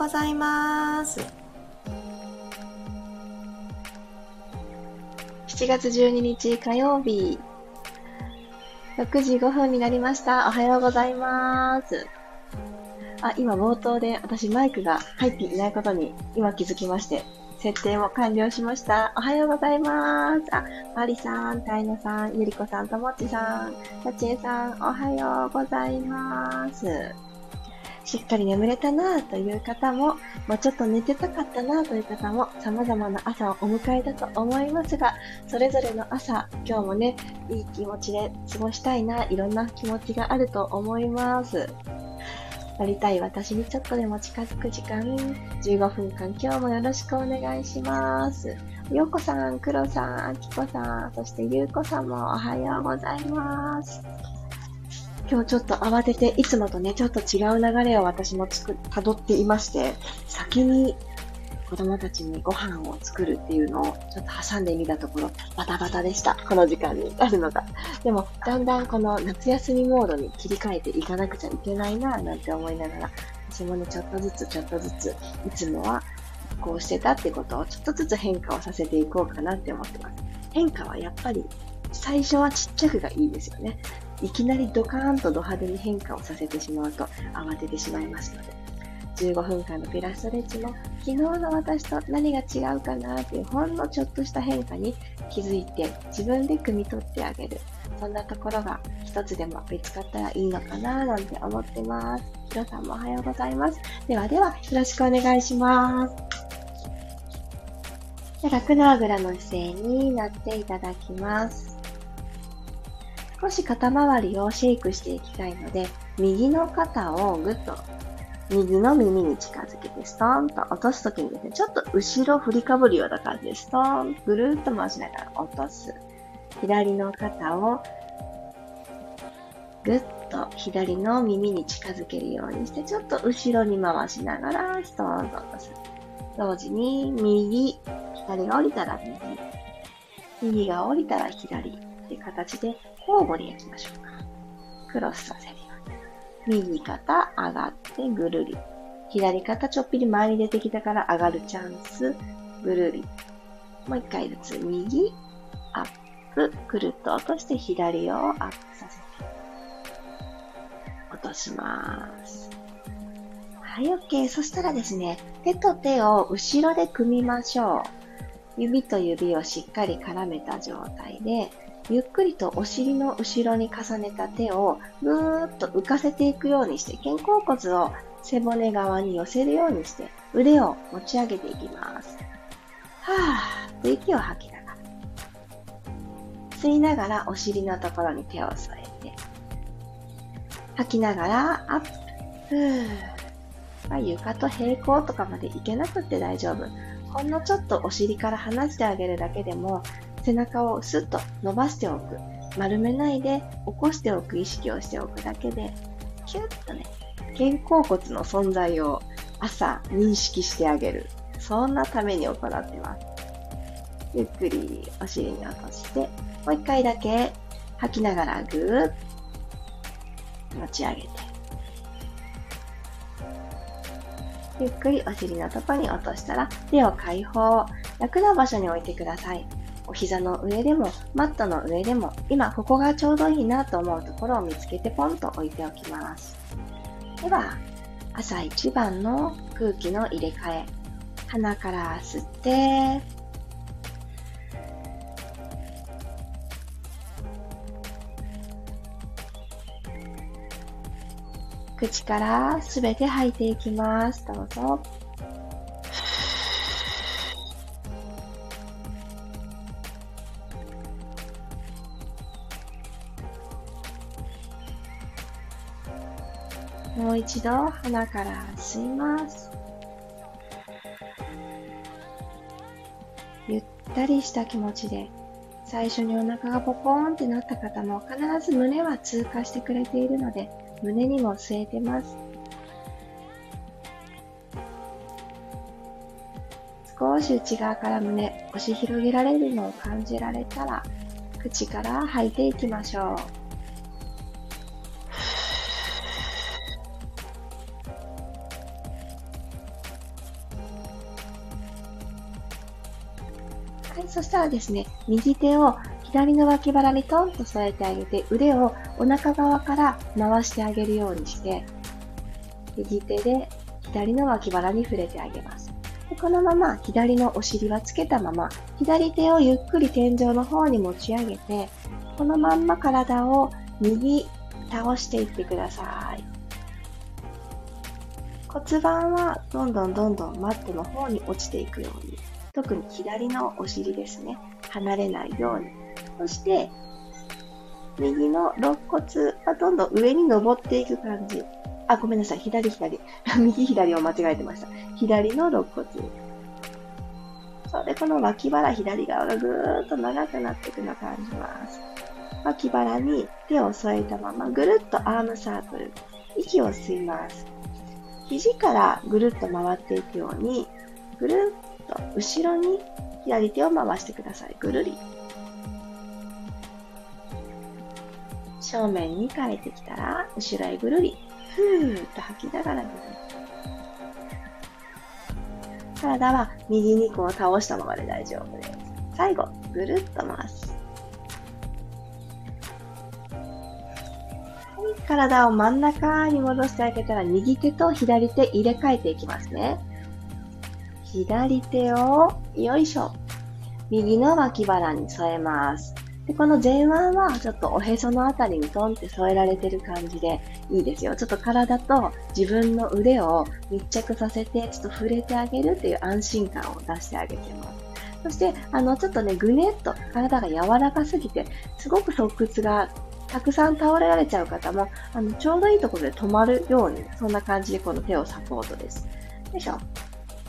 ございます。7月12日火曜日、6時5分になりました。おはようございます。あ、今冒頭で私マイクが入っていないことに今気づきまして、設定も完了しました。おはようございます。あ、マリさん、タイノさん、ゆりこさん、ともっちさん、タチエさん、おはようございます。しっかり眠れたなという方も、もうちょっと寝てたかったなという方も、様々な朝をお迎えだと思いますが、それぞれの朝、今日もね、いい気持ちで過ごしたいな、いろんな気持ちがあると思います。なりたい私にちょっとでも近づく時間、15分間今日もよろしくお願いします。ようこさん、くろさん、あきこさん、そしてゆうこさんもおはようございます。今日ちょっと慌てて、いつもとね、ちょっと違う流れを私もつく、辿っていまして、先に子供たちにご飯を作るっていうのをちょっと挟んでみたところ、バタバタでした。この時間にあるのが。でも、だんだんこの夏休みモードに切り替えていかなくちゃいけないななんて思いながら、私もね、ちょっとずつちょっとずつ、いつもはこうしてたってことをちょっとずつ変化をさせていこうかなって思ってます。変化はやっぱり最初はちっちゃくがいいですよね。いきなりドカーンとド派手に変化をさせてしまうと慌ててしまいますので。15分間のピラストレッチも昨日の私と何が違うかなっていうほんのちょっとした変化に気づいて自分で汲み取ってあげる。そんなところが一つでも見つかったらいいのかななんて思ってます。ひろさんもおはようございます。ではでは、よろしくお願いします。楽なあぐらの姿勢になっていただきます。少し肩周りをシェイクしていきたいので、右の肩をぐっと右の耳に近づけてストーンと落とすときにですね、ちょっと後ろ振りかぶるような感じでストーン、ぐるっと回しながら落とす。左の肩をぐっと左の耳に近づけるようにして、ちょっと後ろに回しながらストーンと落とす。同時に右、左が降りたら右、右が降りたら左っていう形で交互にやりましょうか。クロスさせるように。右肩上がって。ぐるり。左肩ちょっぴり前に出て。きたから上がるチャンス、ぐるり。もう一回ずつ右、アップ、くるっと落として。左をアップさせて、落とします。はい、OK。そしたらですね、手と手を後ろで組みましょう。指と指をしっかり絡めた状態で、ゆっくりとお尻の後ろに重ねた手をぐーっと浮かせていくようにして、肩甲骨を背骨側に寄せるようにして、腕を持ち上げていきます。はぁーと息を吐きながら。吸いながらお尻のところに手を添えて、吐きながらアップ。ふーまあ、床と平行とかまでいけなくて大丈夫。ほんのちょっとお尻から離してあげるだけでも背中をスッと伸ばしておく。丸めないで起こしておく意識をしておくだけで、キュッとね、肩甲骨の存在を朝認識してあげる。そんなために行ってます。ゆっくりお尻に落として、もう一回だけ吐きながらぐーっと持ち上げて。ゆっくりお尻のとこに落としたら手を解放。楽な場所に置いてください。お膝の上でも、マットの上でも、今ここがちょうどいいなと思うところを見つけてポンと置いておきます。では、朝一番の空気の入れ替え。鼻から吸って、口からすべて吐いていきます。どうぞ。もう一度鼻から吸います。ゆったりした気持ちで最初にお腹がポコーンってなった方も必ず胸は通過してくれているので胸にも据えてます。少し内側から胸押し広げられるのを感じられたら口から吐いていきましょう。そしたらですね、右手を左の脇腹にトンと添えてあげて、腕をお腹側から回してあげるようにして、右手で左の脇腹に触れてあげます。でこのまま左のお尻はつけたまま、左手をゆっくり天井の方に持ち上げて、このまんま体を右倒していってください。骨盤はどんどんどんどんマットの方に落ちていくように。特に左のお尻ですね。離れないように。そして、右の肋骨はどんどん上に登っていく感じ。あ、ごめんなさい。左左。右左を間違えてました。左の肋骨。それで、この脇腹左側がぐーっと長くなっていくのを感じます。脇腹に手を添えたままぐるっとアームサークル。息を吸います。肘からぐるっと回っていくように、ぐるっと後ろに左手を回してください。ぐるり。正面に帰ってきたら、後ろへぐるり。ふーっと吐きながら。体は右にこう倒したままで大丈夫です。最後、ぐるっと回す。体を真ん中に戻してあげたら、右手と左手入れ替えていきますね。左手を、よいしょ。右の脇腹に添えます。でこの前腕はちょっとおへそのあたりにトンって添えられてる感じでいいですよ。ちょっと体と自分の腕を密着させてちょっと触れてあげるっていう安心感を出してあげてます。そして、あの、ちょっとね、ぐねっと体が柔らかすぎて、すごく側屈がたくさん倒れられちゃう方も、あの、ちょうどいいところで止まるように、そんな感じでこの手をサポートです。よいしょ。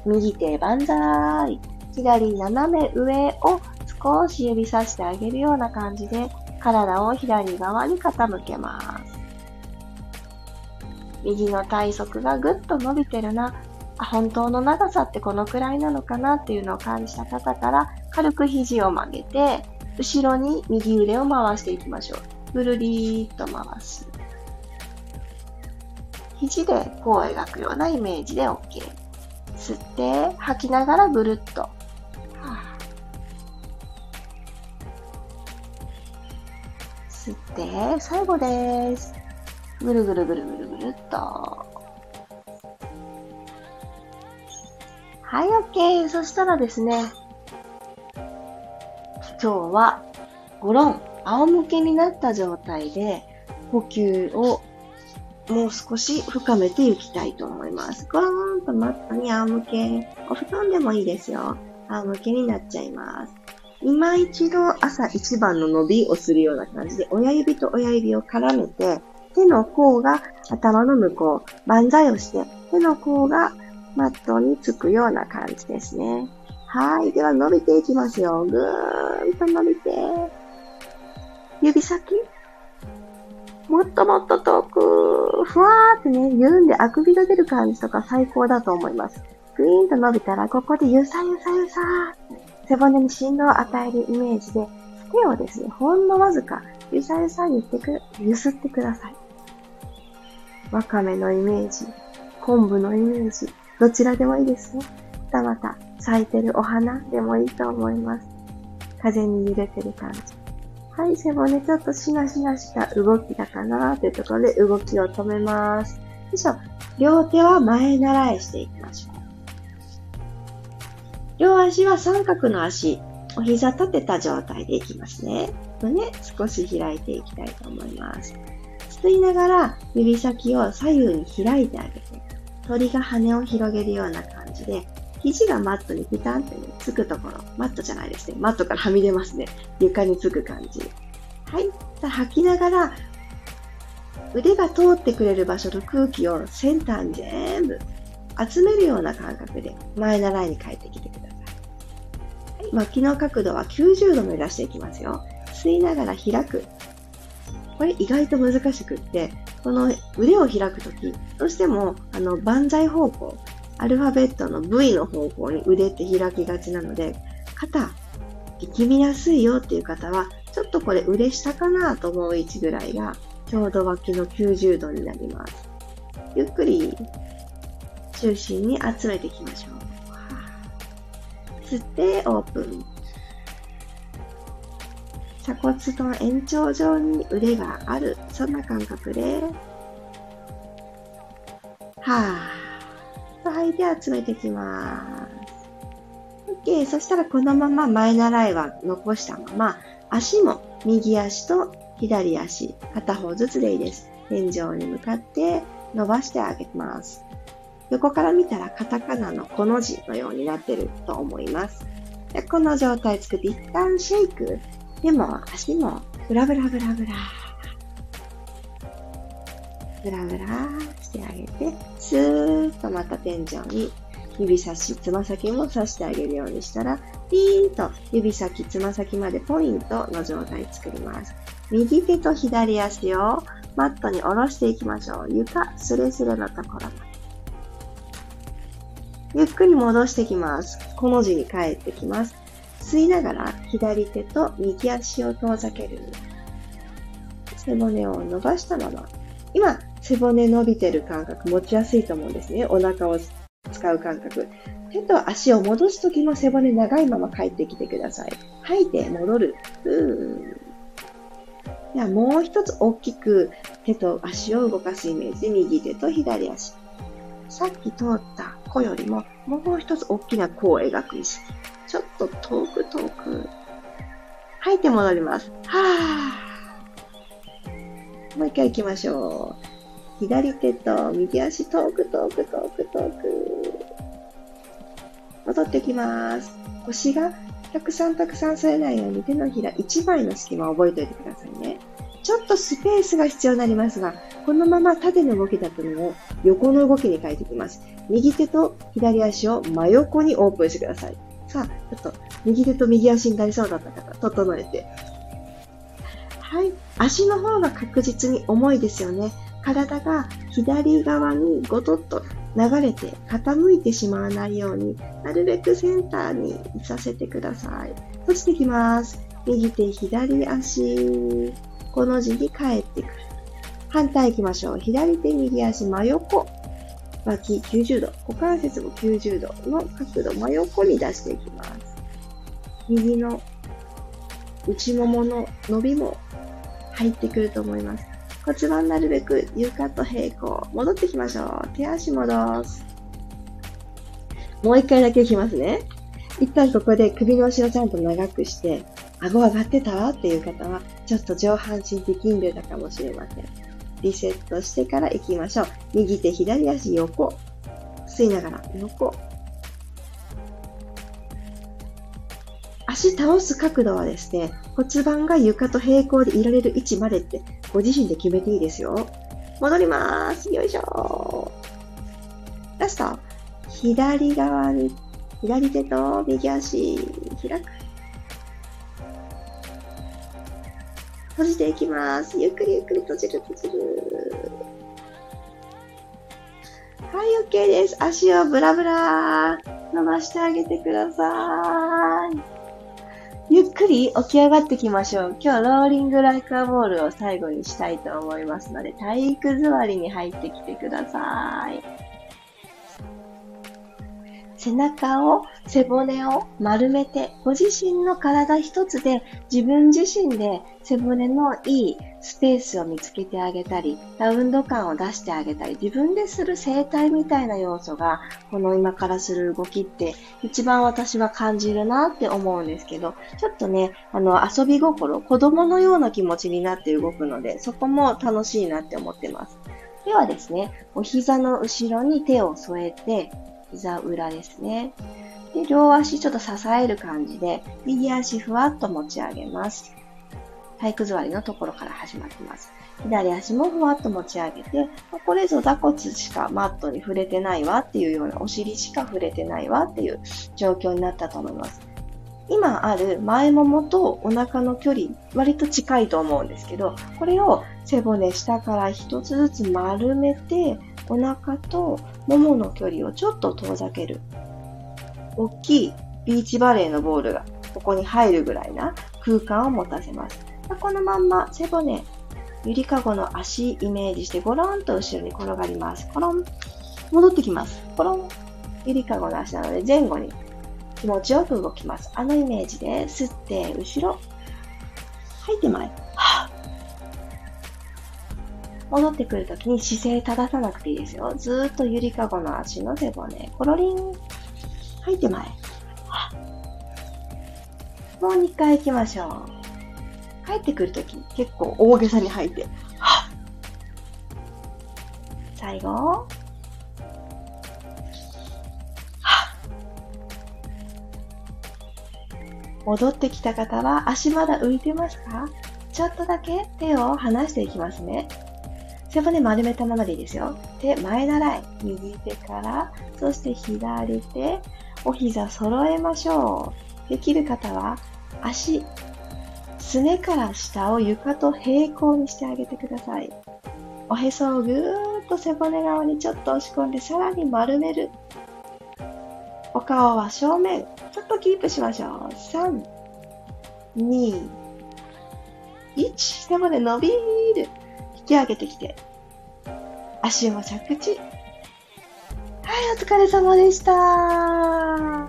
右手万歳。左斜め上を少し指さしてあげるような感じで、体を左側に傾けます。右の体側がぐっと伸びてるな。本当の長さってこのくらいなのかなっていうのを感じた方から、軽く肘を曲げて、後ろに右腕を回していきましょう。ぐるりーっと回す。肘で弧を描くようなイメージで OK。吸って、吐きながらぐるっと。吸って、最後です。ぐるぐるぐるぐるぐるっと。はい、OK。そしたらですね、今日は、ゴロン、仰向けになった状態で、呼吸をもう少し深めていきたいと思います。ゴローンとマットに仰向け、お布団でもいいですよ。仰向けになっちゃいます。今一度朝一番の伸びをするような感じで、親指と親指を絡めて、手の甲が頭の向こう、万歳をして、手の甲がマットにつくような感じですね。はい。では伸びていきますよ。ぐーんと伸びて。指先もっともっと遠く、ふわーってね、緩んであくびが出る感じとか最高だと思います。グイーンと伸びたら、ここでゆさゆさゆさー背骨に振動を与えるイメージで、手をですね、ほんのわずか、ゆさゆさ言ってく、ゆすってください。わかめのイメージ、昆布のイメージ、どちらでもいいですよ。またまた、咲いてるお花でもいいと思います。風に揺れてる感じ。はい、背骨ちょっとしなしなした動きだかなというところで動きを止めます。よいしょ。両手は前習いしていきましょう。両足は三角の足、お膝立てた状態でいきますね。胸少し開いていきたいと思います。吸いながら指先を左右に開いてあげて、鳥が羽を広げるような感じで肘がマットにピタンってね、つくところ。マットじゃないですね。マットからはみ出ますね。床につく感じ。はい。さあ吐きながら、腕が通ってくれる場所の空気をセンターに全部集めるような感覚で前習いに帰ってきてください。はい。脇の角度は90度目指していきますよ。吸いながら開く。これ意外と難しくって、この腕を開くとき、どうしても、あの、万歳方向、アルファベットの V の方向に腕って開きがちなので、肩、力みやすいよっていう方は、ちょっとこれ腕下かなと思う位置ぐらいが、ちょうど脇の90度になります。ゆっくり中心に集めていきましょう。吸ってオープン。鎖骨の延長上に腕がある。そんな感覚で、はぁ。吐いて集めていきます。OK。そしたらこのまま前習いは残したまま、足も右足と左足、片方ずつでいいです。天井に向かって伸ばしてあげます。横から見たらカタカナのこの字のようになってると思います。でこの状態作って一旦シェイク。でも足もブラブラブラブラ。ブラブラしてあげて、スーッとまた天井に指差し、つま先も刺してあげるようにしたら、ピーンと指先、つま先までポイントの状態作ります。右手と左足をマットに下ろしていきましょう。床、スレスレのところ。ゆっくり戻してきます。この字に帰ってきます。吸いながら左手と右足を遠ざける。背骨を伸ばしたまま。今、背骨伸びてる感覚持ちやすいと思うんですね。お腹を使う感覚。手と足を戻すときも背骨長いまま帰ってきてください。吐いて戻る。うーではもう一つ大きく手と足を動かすイメージで右手と左足。さっき通った子よりももう一つ大きな弧を描く意識。ちょっと遠く遠く。吐いて戻ります。はぁ。もう一回行きましょう。左手と右足遠く遠く遠く遠く。戻ってきます。腰がたくさんたくさん添えないように手のひら1枚の隙間を覚えておいてくださいね。ちょっとスペースが必要になりますが、このまま縦の動きだったのを横の動きに変えていきます。右手と左足を真横にオープンしてください。さあ、ちょっと右手と右足になりそうだった方、整えて。はい。足の方が確実に重いですよね。体が左側にごとっと流れて傾いてしまわないように、なるべくセンターにさせてください。閉じていきます。右手、左足。この字に帰ってくる。反対行きましょう。左手、右足、真横。脇90度。股関節も90度の角度、真横に出していきます。右の内ももの伸びも入ってくると思います。骨盤なるべく床と平行。戻ってきましょう。手足戻す。もう一回だけいきますね。一旦ここで首の後ろちゃんと長くして、顎上がってたわっていう方は、ちょっと上半身的んでたかもしれません。リセットしてから行きましょう。右手、左足横。吸いながら横。足倒す角度はですね、骨盤が床と平行でいられる位置までってご自身で決めていいですよ。戻りまーす。よいしょー。ラスト。左側に、左手と右足開く。閉じていきます。ゆっくりゆっくり閉じる閉じる。はい、OK です。足をブラブラ伸ばしてあげてください。ゆっくり起き上がってきましょう。今日ローリングライカーボールを最後にしたいと思いますので、体育座りに入ってきてください。背中を、背骨を丸めて、ご自身の体一つで自分自身で背骨のいいスペースを見つけてあげたり、ラウンド感を出してあげたり、自分でする生態みたいな要素が、この今からする動きって一番私は感じるなって思うんですけど、ちょっとね、あの、遊び心、子供のような気持ちになって動くので、そこも楽しいなって思ってます。ではですね、お膝の後ろに手を添えて、膝裏ですね。で、両足ちょっと支える感じで、右足ふわっと持ち上げます。体育座りのところから始まってます。左足もふわっと持ち上げて、これぞ座骨しかマットに触れてないわっていうような、お尻しか触れてないわっていう状況になったと思います。今ある前ももとお腹の距離、割と近いと思うんですけど、これを背骨下から一つずつ丸めて、お腹とももの距離をちょっと遠ざける。大きいビーチバレーのボールがここに入るぐらいな空間を持たせます。このまんま背骨、ゆりかごの足イメージしてゴロンと後ろに転がります。コロン。戻ってきます。コロン。ゆりかごの足なので前後に気持ちよく動きます。あのイメージで吸って後ろ。吐いて前。は戻ってくるときに姿勢正さなくていいですよ。ずーっとゆりかごの足の背骨。コロリン。吐いて前。もう2回行きましょう。帰ってくるとき結構大げさに吐いて。最後。戻ってきた方は足まだ浮いてますか？ちょっとだけ手を離していきますね。背骨丸めたままでいいですよ。手前習い。右手から、そして左手、お膝揃えましょう。できる方は足、すねから下を床と平行にしてあげてください。おへそをぐーっと背骨側にちょっと押し込んでさらに丸める。お顔は正面。ちょっとキープしましょう。3、2、1。背骨伸びる。き上げてきて。足も着地。はい、お疲れ様でした。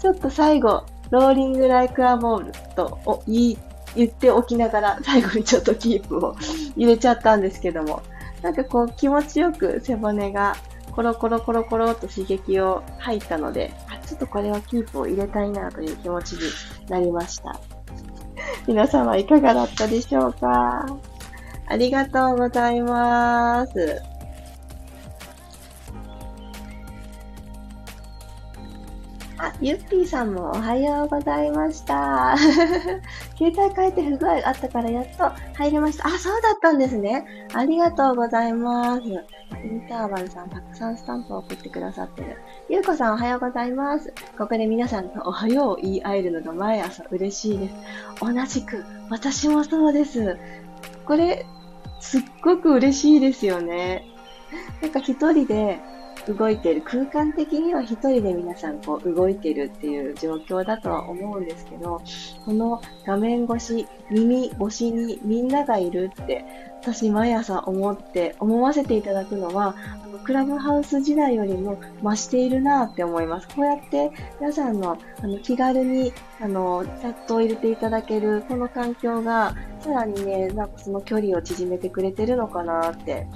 ちょっと最後、ローリングライクアボールとお言い言っておきながら、最後にちょっとキープを入れちゃったんですけども、なんかこう気持ちよく背骨がコロコロコロコロと刺激を入ったので、あちょっとこれはキープを入れたいなという気持ちになりました。皆様いかがだったでしょうか？ありがとうございます。あ、ゆっぴーさんもおはようございました。携帯変えて不具合あったからやっと入れました。あ、そうだったんですね。ありがとうございます。インターバルさんたくさんスタンプを送ってくださってる。ゆうこさんおはようございます。ここで皆さんとおはようを言い合えるのが毎朝嬉しいです。同じく、私もそうです。これ、すっごく嬉しいですよね。なんか一人で動いてる、空間的には一人で皆さんこう動いているっていう状況だとは思うんですけど、この画面越し、耳越しにみんながいるって、私毎朝思って、思わせていただくのは、あのクラブハウス時代よりも増しているなって思います。こうやって皆さんのあの気軽にあのチャットを入れていただけるこの環境が、さらにね、なんかその距離を縮めてくれてるのかなって、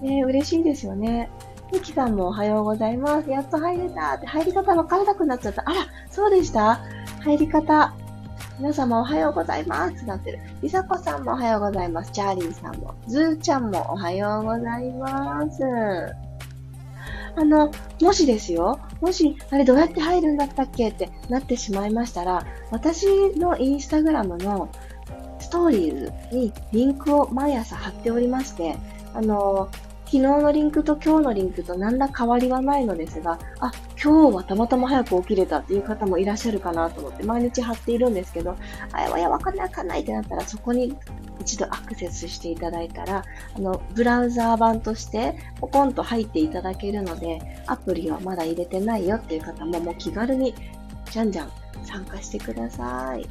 ね、嬉しいですよね。ゆきさんもおはようございます。やっと入れたって、入り方わからなくなっちゃった。あら、そうでした？入り方。皆様おはようございますってなってる。りさこさんもおはようございます。チャーリーさんも。ずーちゃんもおはようございます。あの、もしですよ、もし、あれどうやって入るんだったっけってなってしまいましたら、私のインスタグラムのストーリーズにリンクを毎朝貼っておりまして、あの、昨日のリンクと今日のリンクと何ら変わりはないのですが、あ、今日はたまたま早く起きれたっていう方もいらっしゃるかなと思って毎日貼っているんですけど、あ、いや、わかんないわかんないってなったらそこに一度アクセスしていただいたら、あの、ブラウザー版としてポコンと入っていただけるので、アプリはまだ入れてないよっていう方ももう気軽にじゃんじゃん参加してください。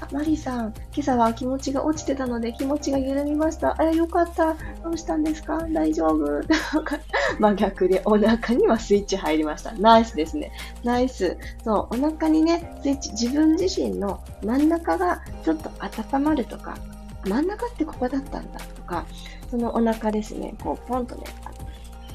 あ、マリさん、今朝は気持ちが落ちてたので気持ちが緩みました。あ、よかった。どうしたんですか？大丈夫？真逆でお腹にはスイッチ入りました。ナイスですね。ナイス。そう、お腹にね、スイッチ、自分自身の真ん中がちょっと温まるとか、真ん中ってここだったんだとか、そのお腹ですね、こうポンとね、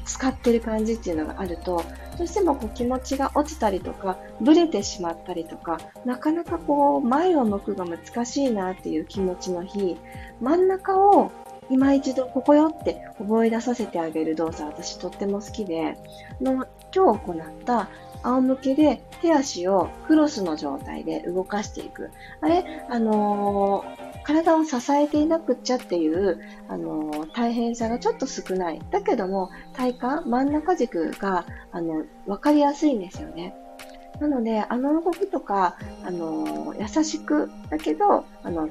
使ってる感じっていうのがあると、どうしてもこう気持ちが落ちたりとか、ブレてしまったりとか、なかなかこう前を向くが難しいなっていう気持ちの日、真ん中を今一度ここよって覚え出させてあげる動作、私とっても好きで、の今日行った仰向けで手足をクロスの状態で動かしていく。あれ、あのー体を支えていなくっちゃっていう、あの、大変さがちょっと少ない。だけども、体幹、真ん中軸が、あの、わかりやすいんですよね。なので、あの動きとか、あの、優しく、だけど、あの、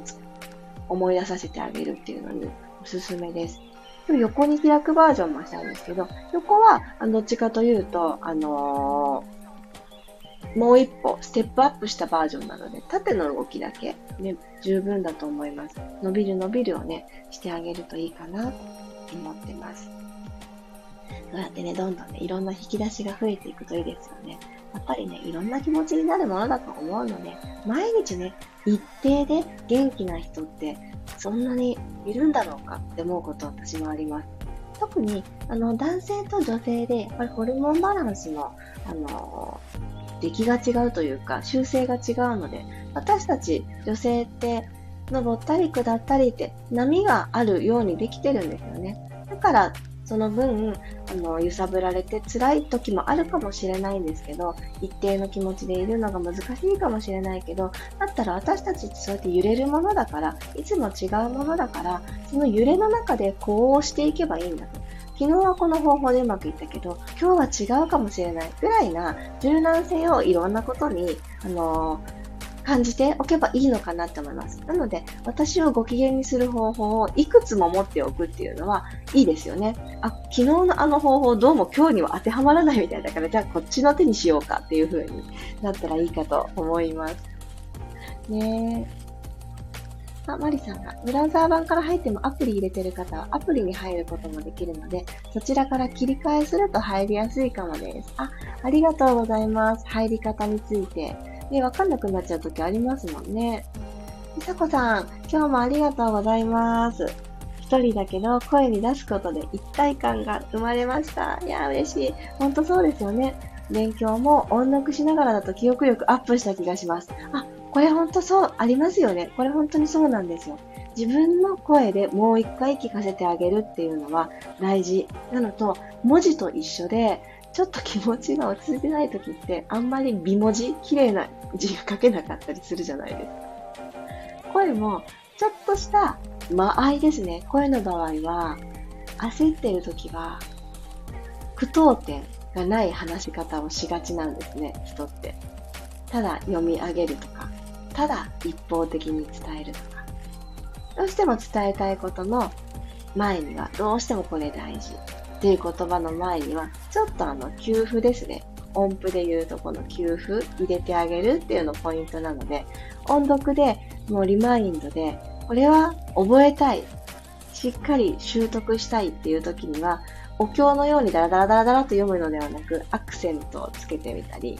思い出させてあげるっていうのにおすすめです。今日横に開くバージョンもしたんですけど、横は、どっちかというと、あのーもう一歩ステップアップしたバージョンなので、縦の動きだけ、ね、十分だと思います。伸びる伸びるをね、してあげるといいかなと思ってます。そうやってね、どんどんね、いろんな引き出しが増えていくといいですよね。やっぱりね、いろんな気持ちになるものだと思うので、毎日ね、一定で元気な人ってそんなにいるんだろうかって思うこと私もあります。特に、あの、男性と女性で、やっぱりホルモンバランスの、あの、出来が違うというか、修正が違うので、私たち女性って、登ったり下ったりって波があるようにできてるんですよね。だから、その分、あの、揺さぶられて辛い時もあるかもしれないんですけど、一定の気持ちでいるのが難しいかもしれないけど、だったら私たちってそうやって揺れるものだから、いつも違うものだから、その揺れの中でこうしていけばいいんだと。昨日はこの方法でうまくいったけど、今日は違うかもしれないぐらいな柔軟性をいろんなことに、あのー感じておけばいいのかなって思います。なので、私をご機嫌にする方法をいくつも持っておくっていうのはいいですよね。あ、昨日のあの方法どうも今日には当てはまらないみたいだから、じゃあこっちの手にしようかっていう風になったらいいかと思います。ねあ、マリさんが、ブラウザー版から入ってもアプリ入れてる方はアプリに入ることもできるので、そちらから切り替えすると入りやすいかもです。あ、ありがとうございます。入り方について。ね、わかんなくなっちゃう時ありますもんね。みさこさん、今日もありがとうございます。一人だけど声に出すことで一体感が生まれました。いや、嬉しい。ほんとそうですよね。勉強も音読しながらだと記憶力アップした気がします。あ、これほんとそう、ありますよね。これ本当にそうなんですよ。自分の声でもう一回聞かせてあげるっていうのは大事なのと、文字と一緒で、ちょっと気持ちが落ち着いてない時って、あんまり美文字、綺麗な字が書けなかったりするじゃないですか。声も、ちょっとした間合いですね。声の場合は、焦ってる時は、句読点がない話し方をしがちなんですね、人って。ただ読み上げるとか、ただ一方的に伝えるとか。どうしても伝えたいことの前には、どうしてもこれ大事。っていう言葉の前には、ちょっとあの、給付ですね。音符で言うとこの給付入れてあげるっていうのポイントなので、音読でもうリマインドで、これは覚えたい。しっかり習得したいっていう時には、お経のようにダラダラダラダラと読むのではなく、アクセントをつけてみたり、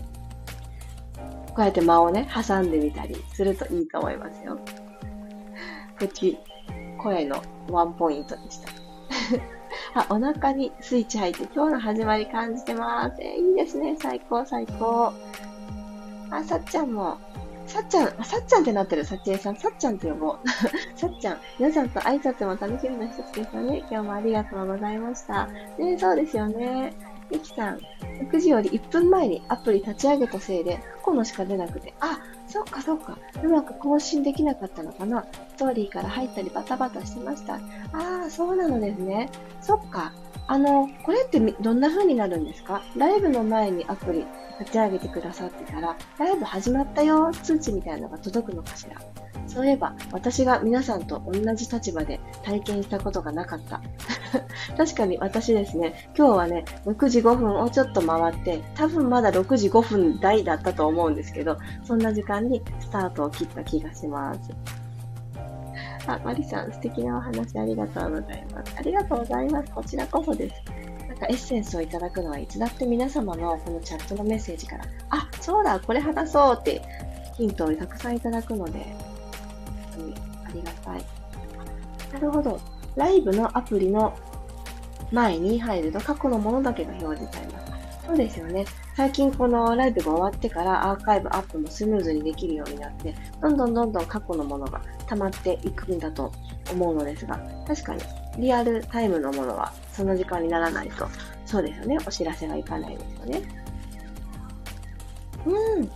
こうやって間をね、挟んでみたりするといいと思いますよ。プチ、声のワンポイントでした。あ、お腹にスイッチ入って今日の始まり感じてます。えー、いいですね。最高、最高。あ、さっちゃんも。さっちゃん、さっちゃんってなってる、さっちえさん。さっちゃんって呼ぼう。さっちゃん。皆さんと挨拶も楽しみの一つですよね。今日もありがとうございました。ね、そうですよね。ゆきさん、6時より1分前にアプリ立ち上げたせいで、過去のしか出なくて、あ、そっかそっか、うまく更新できなかったのかな。ストーリーから入ったりバタバタしてました。ああ、そうなのですね。そっか。あの、これってどんな風になるんですか？ライブの前にアプリ立ち上げてくださってたら、ライブ始まったよ通知みたいなのが届くのかしら？そういえば、私が皆さんと同じ立場で体験したことがなかった。確かに私ですね、今日はね、6時5分をちょっと回って、多分まだ6時5分台だったと思うんですけど、そんな時間にスタートを切った気がします。あ、マリさん、素敵なお話ありがとうございます。ありがとうございます。こちらこそです。なんかエッセンスをいただくのはいつだって皆様のこのチャットのメッセージから、あ、そうだ、これ話そうってヒントをたくさんいただくので、にありがたい。なるほど。ライブのアプリの前に入ると過去のものだけが表示されます。そうですよね。最近このライブが終わってからアーカイブアップもスムーズにできるようになって、どんどんどんどん過去のものが溜まっていくんだと思うのですが、確かにリアルタイムのものはその時間にならないと、そうですよね。お知らせがいかないですよね。うん。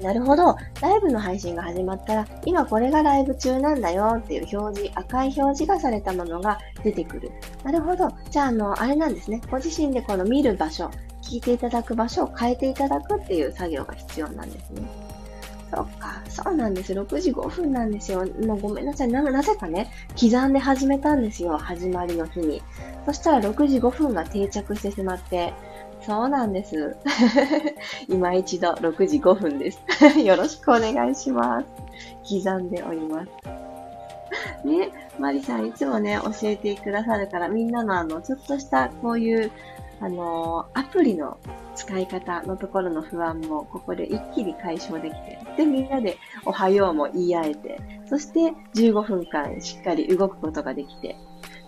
なるほど。ライブの配信が始まったら、今これがライブ中なんだよっていう表示、赤い表示がされたものが出てくる。なるほど。じゃあ、あの、あれなんですね。ご自身でこの見る場所、聞いていただく場所を変えていただくっていう作業が必要なんですね。そっか、そうなんです。6時5分なんですよ。もうごめんなさい。な、なぜかね、刻んで始めたんですよ。始まりの日に。そしたら6時5分が定着してしまって、そうなんです。今一度6時5分です。よろしくお願いします。刻んでおります。ね、マリさんいつもね、教えてくださるから、みんなのあの、ちょっとしたこういうあのー、アプリの使い方のところの不安もここで一気に解消できて、で、みんなでおはようも言い合えて、そして15分間しっかり動くことができて、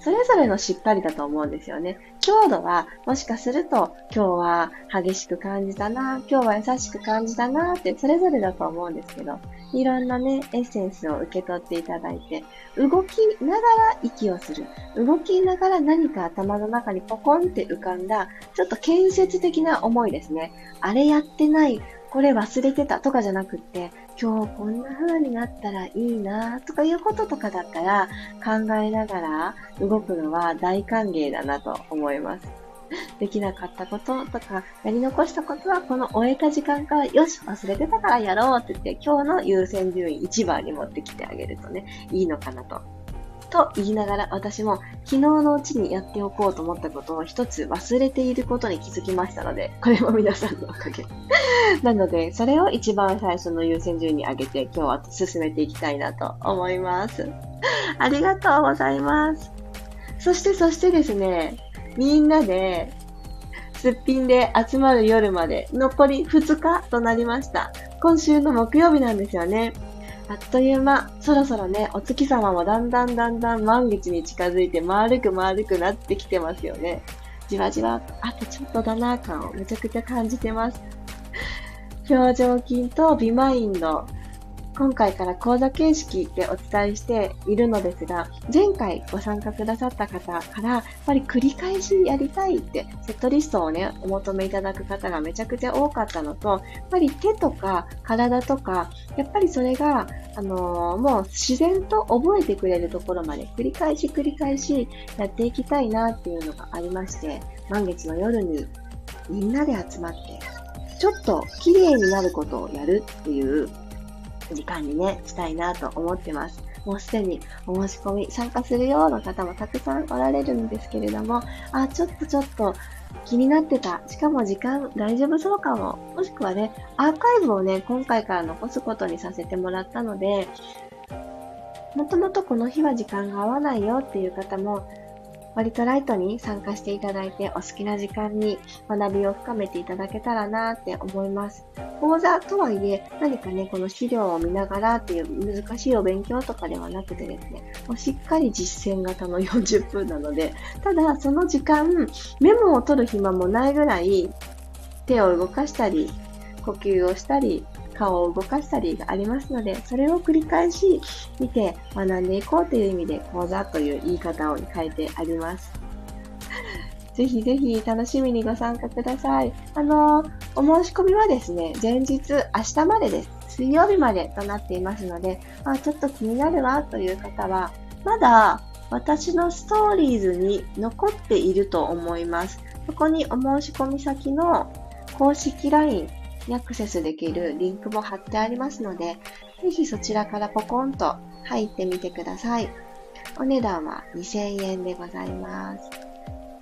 それぞれのしっかりだと思うんですよね。強度は、もしかすると、今日は激しく感じたな、今日は優しく感じたなって、それぞれだと思うんですけど、いろんなね、エッセンスを受け取っていただいて、動きながら息をする。動きながら何か頭の中にポコンって浮かんだ、ちょっと建設的な思いですね。あれやってない、これ忘れてたとかじゃなくって、今日こんな風になったらいいなとかいうこととかだったら考えながら動くのは大歓迎だなと思います。思いますできなかったこととか、やり残したことはこの終えた時間からよし、忘れてたからやろうって言って、今日の優先順位1番に持ってきてあげるとね、いいのかなとと言いながら私も昨日のうちにやっておこうと思ったことを一つ忘れていることに気づきましたので、これも皆さんのおかげ。なので、それを一番最初の優先順位に上げて今日は進めていきたいなと思います。ありがとうございます。そしてそしてですね、みんなですっぴんで集まる夜まで残り2日となりました。今週の木曜日なんですよね。あっという間、そろそろね、お月様もだんだんだんだん満月に近づいて丸く丸くなってきてますよね。じわじわ、あとちょっとだな感をめちゃくちゃ感じてます。表情筋とビマインド、今回から講座形式でお伝えしているのですが、前回ご参加くださった方から、やっぱり繰り返しやりたいってセットリストをね、お求めいただく方がめちゃくちゃ多かったのと、やっぱり手とか体とか、やっぱりそれが、あのー、もう自然と覚えてくれるところまで繰り返し繰り返しやっていきたいなっていうのがありまして、満月の夜にみんなで集まって、ちょっと綺麗になることをやるっていう時間にね、したいなと思ってます。もうすでにお申し込み参加するような方もたくさんおられるんですけれども、あ、ちょっとちょっと気になってた。しかも時間大丈夫そうかも。もしくはね、アーカイブをね、今回から残すことにさせてもらったので、もともとこの日は時間が合わないよっていう方も、割とライトに参加していただいてお好きな時間に学びを深めていただけたらなって思います。講座とはいえ何かね、この資料を見ながらっていう難しいお勉強とかではなくてですね、もうしっかり実践型の40分なので、ただその時間、メモを取る暇もないぐらい手を動かしたり、呼吸をしたり、顔を動かしたりがありますので、それを繰り返し見て学んでいこうという意味で講座という言い方を変えてあります。ぜひぜひ楽しみにご参加ください。あの、お申し込みはですね、前日、明日までです。水曜日までとなっていますので、あ、ちょっと気になるわという方は、まだ私のストーリーズに残っていると思います。そこにお申し込み先の公式 LINE にアクセスできるリンクも貼ってありますので、ぜひそちらからポコンと入ってみてください。お値段は2000円でございます。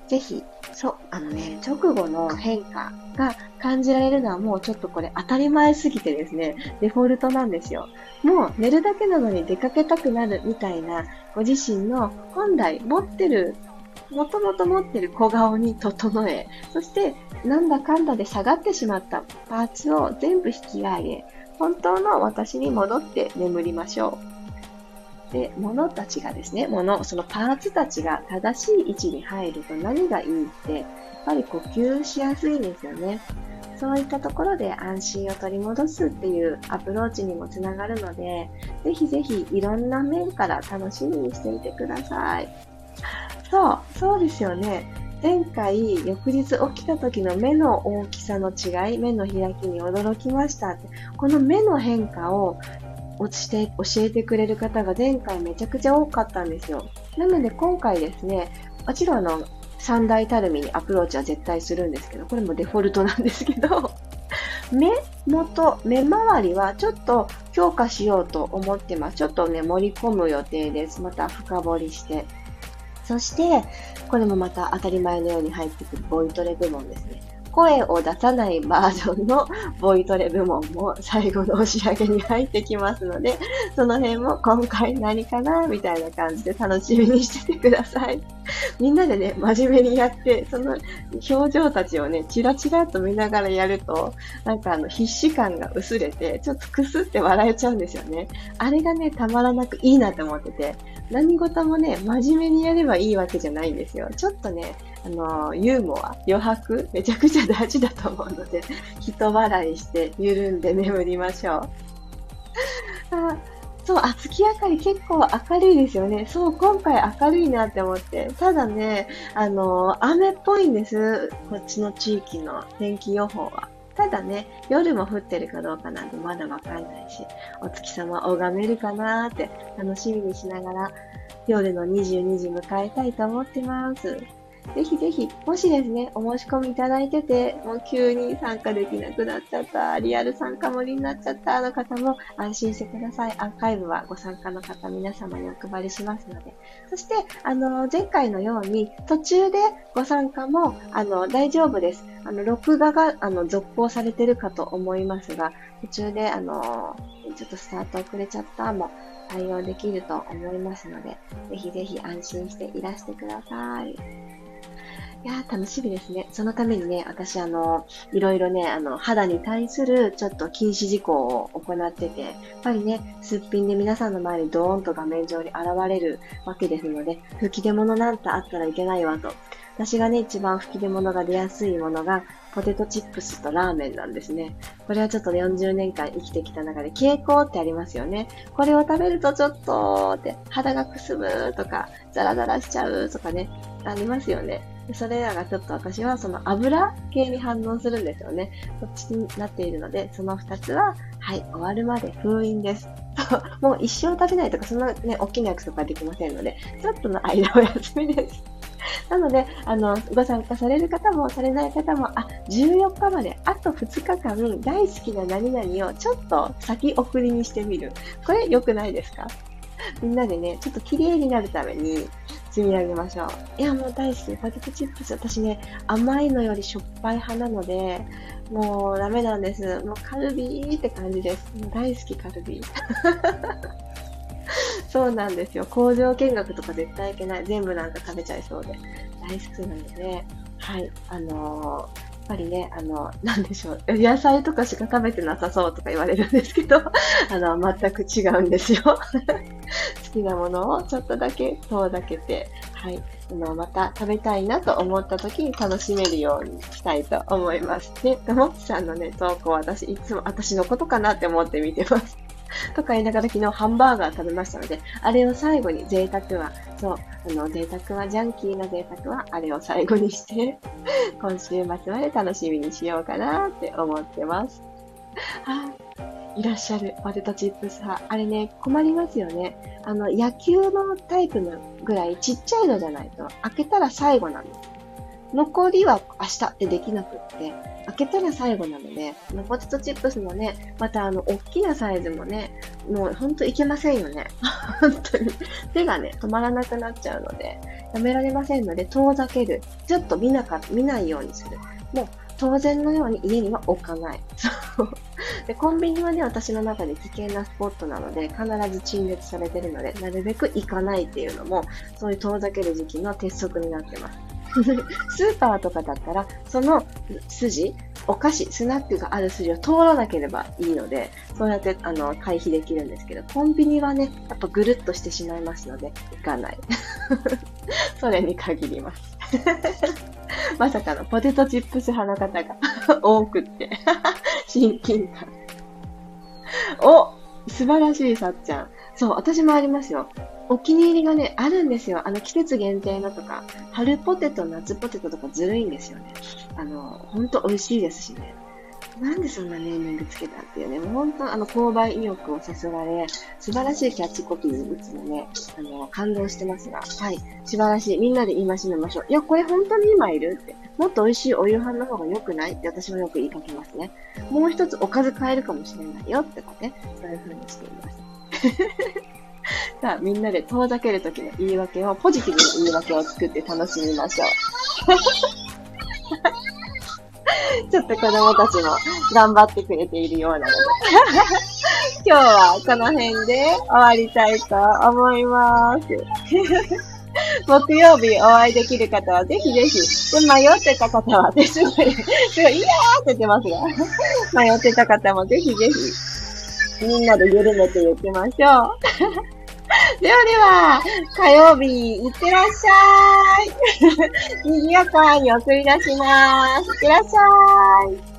ぜひ、そう、あのね、直後の変化が感じられるのはもうちょっとこれ当たり前すぎてですね、デフォルトなんですよ。もう寝るだけなのに出かけたくなるみたいなご自身の本来持ってるもともと持ってる小顔に整え、そしてなんだかんだで下がってしまったパーツを全部引き上げ、本当の私に戻って眠りましょう。で、物たちがですね、物、そのパーツたちが正しい位置に入ると何がいいって、やっぱり呼吸しやすいんですよね。そういったところで安心を取り戻すっていうアプローチにもつながるので、ぜひぜひいろんな面から楽しみにしていてください。そう、そうですよね。前回、翌日起きた時の目の大きさの違い、目の開きに驚きましたって。この目の変化を落ちて教えてくれる方が前回めちゃくちゃ多かったんですよ。なので今回ですね、もちろんあの、三大たるみにアプローチは絶対するんですけど、これもデフォルトなんですけど、目元、目周りはちょっと強化しようと思ってます。ちょっとね、盛り込む予定です。また深掘りして。そして、これもまた当たり前のように入ってくるボイトレ部門ですね。声を出さないバージョンのボイトレ部門も最後の押し上げに入ってきますので、その辺も今回何かなみたいな感じで楽しみにしててください。みんなでね、真面目にやって、その表情たちをね、チラチラと見ながらやると、なんかあの、必死感が薄れて、ちょっとくすって笑えちゃうんですよね。あれがね、たまらなくいいなと思ってて、何事もね、真面目にやればいいわけじゃないんですよ。ちょっとね、あの、ユーモア、余白、めちゃくちゃ大事だと思うので、人笑いして緩んで眠りましょう。そう、あ、月明かり結構明るいですよね。そう、今回明るいなって思って。ただね、あの、雨っぽいんです。こっちの地域の天気予報は。ただね、夜も降ってるかどうかなんてまだわかんないし、お月様拝めるかなーって楽しみにしながら、夜の22時迎えたいと思ってます。ぜひぜひ、もしですね、お申し込みいただいてて、もう急に参加できなくなっちゃった、リアル参加無理になっちゃったの方も安心してください。アーカイブはご参加の方皆様にお配りしますので。そして、あの、前回のように途中でご参加も、あの、大丈夫です。あの、録画が、あの、続行されてるかと思いますが、途中で、あの、ちょっとスタート遅れちゃったも対応できると思いますので、ぜひぜひ安心していらしてください。いや、楽しみですね。そのためにね、私、あの、いろいろね、あの、肌に対するちょっと禁止事項を行ってて、やっぱりね、すっぴんで皆さんの前にドーンと画面上に現れるわけですので、吹き出物なんてあったらいけないわと。私がね、一番吹き出物が出やすいものが、ポテトチップスとラーメンなんですね。これはちょっと40年間生きてきた中で傾向ってありますよね。これを食べるとちょっとって肌がくすむとか、ザラザラしちゃうとかね、ありますよね。それらがちょっと私はその油系に反応するんですよね。そっちになっているので、その2つは、はい、終わるまで封印です。もう一生食べないとか、そんなね、大きな約束はできませんので、ちょっとの間お休みです。なので、あの、ご参加される方もされない方も、あ、14日まで、あと2日間、大好きな何々をちょっと先送りにしてみる。これ良くないですか？みんなでね、ちょっと綺麗になるために、積み上げましょう。いや、もう大好き。ポテトチップス。私ね、甘いのよりしょっぱい派なので、もうダメなんです。もうカルビーって感じです。もう大好きカルビー。そうなんですよ。工場見学とか絶対いけない。全部なんか食べちゃいそうで。大好きなので、はい。あのーぱりね、あの、なんでしょう、野菜とかしか食べてなさそうとか言われるんですけど、あの、全く違うんですよ。好きなものをちょっとだけ遠ざけて、はい、あの、また食べたいなと思った時に楽しめるようにしたいと思います。で、ともきさんのね、投稿私いつも私のことかなって思って見てます。とか言いながら昨日ハンバーガー食べましたので、あれを最後に贅沢は、そう、あの、贅沢はジャンキーな贅沢はあれを最後にして、今週末まで楽しみにしようかなって思ってます。いらっしゃるポテトチップス派。あれね、困りますよね。あの、野球のタイプのぐらいちっちゃいのじゃないと、開けたら最後なんです。残りは明日ってできなくって、開けたら最後なので、ポテトチップスもね、またあの、大きなサイズもね、もうほんといけませんよね。本当に。手がね、止まらなくなっちゃうので、やめられませんので、遠ざける。ちょっと見なか、見ないようにする。もう、当然のように家には置かない。そうで。コンビニはね、私の中で危険なスポットなので、必ず陳列されてるので、なるべく行かないっていうのも、そういう遠ざける時期の鉄則になってます。スーパーとかだったら、その筋、お菓子、スナックがある筋を通らなければいいので、そうやってあの回避できるんですけど、コンビニはね、やっぱぐるっとしてしまいますので、行かない。それに限ります。まさかのポテトチップス派の方が多くって親近感。お素晴らしい、さっちゃん。そう、私もありますよ。お気に入りがね、あるんですよ。あの、季節限定のとか、春ポテト、夏ポテトとかずるいんですよね。あの、ほんと美味しいですしね。なんでそんなネーミングつけたっていうね、もう本当あの、購買意欲をさせられ、素晴らしいキャッチコピーにいつもね、あの、感動してますが、はい、素晴らしい。みんなで言いましめましょう。いや、これ本当に今いるって。もっと美味しいお夕飯の方が良くないって私もよく言いかけますね。もう一つおかず変えるかもしれないよってかね、そういう風にしています。さあ、みんなで遠ざけるときの言い訳を、ポジティブな言い訳を作って楽しみましょう。ちょっと子供たちも頑張ってくれているようなので。今日はこの辺で終わりたいと思います。木曜日お会いできる方はぜひぜひ。で、迷ってた方は、すごい、すごい、いやーって言ってますが。迷ってた方もぜひぜひ、みんなで緩めていきましょう。ではでは、火曜日、いってらっしゃい。賑やかに送り出します。いってらっしゃい。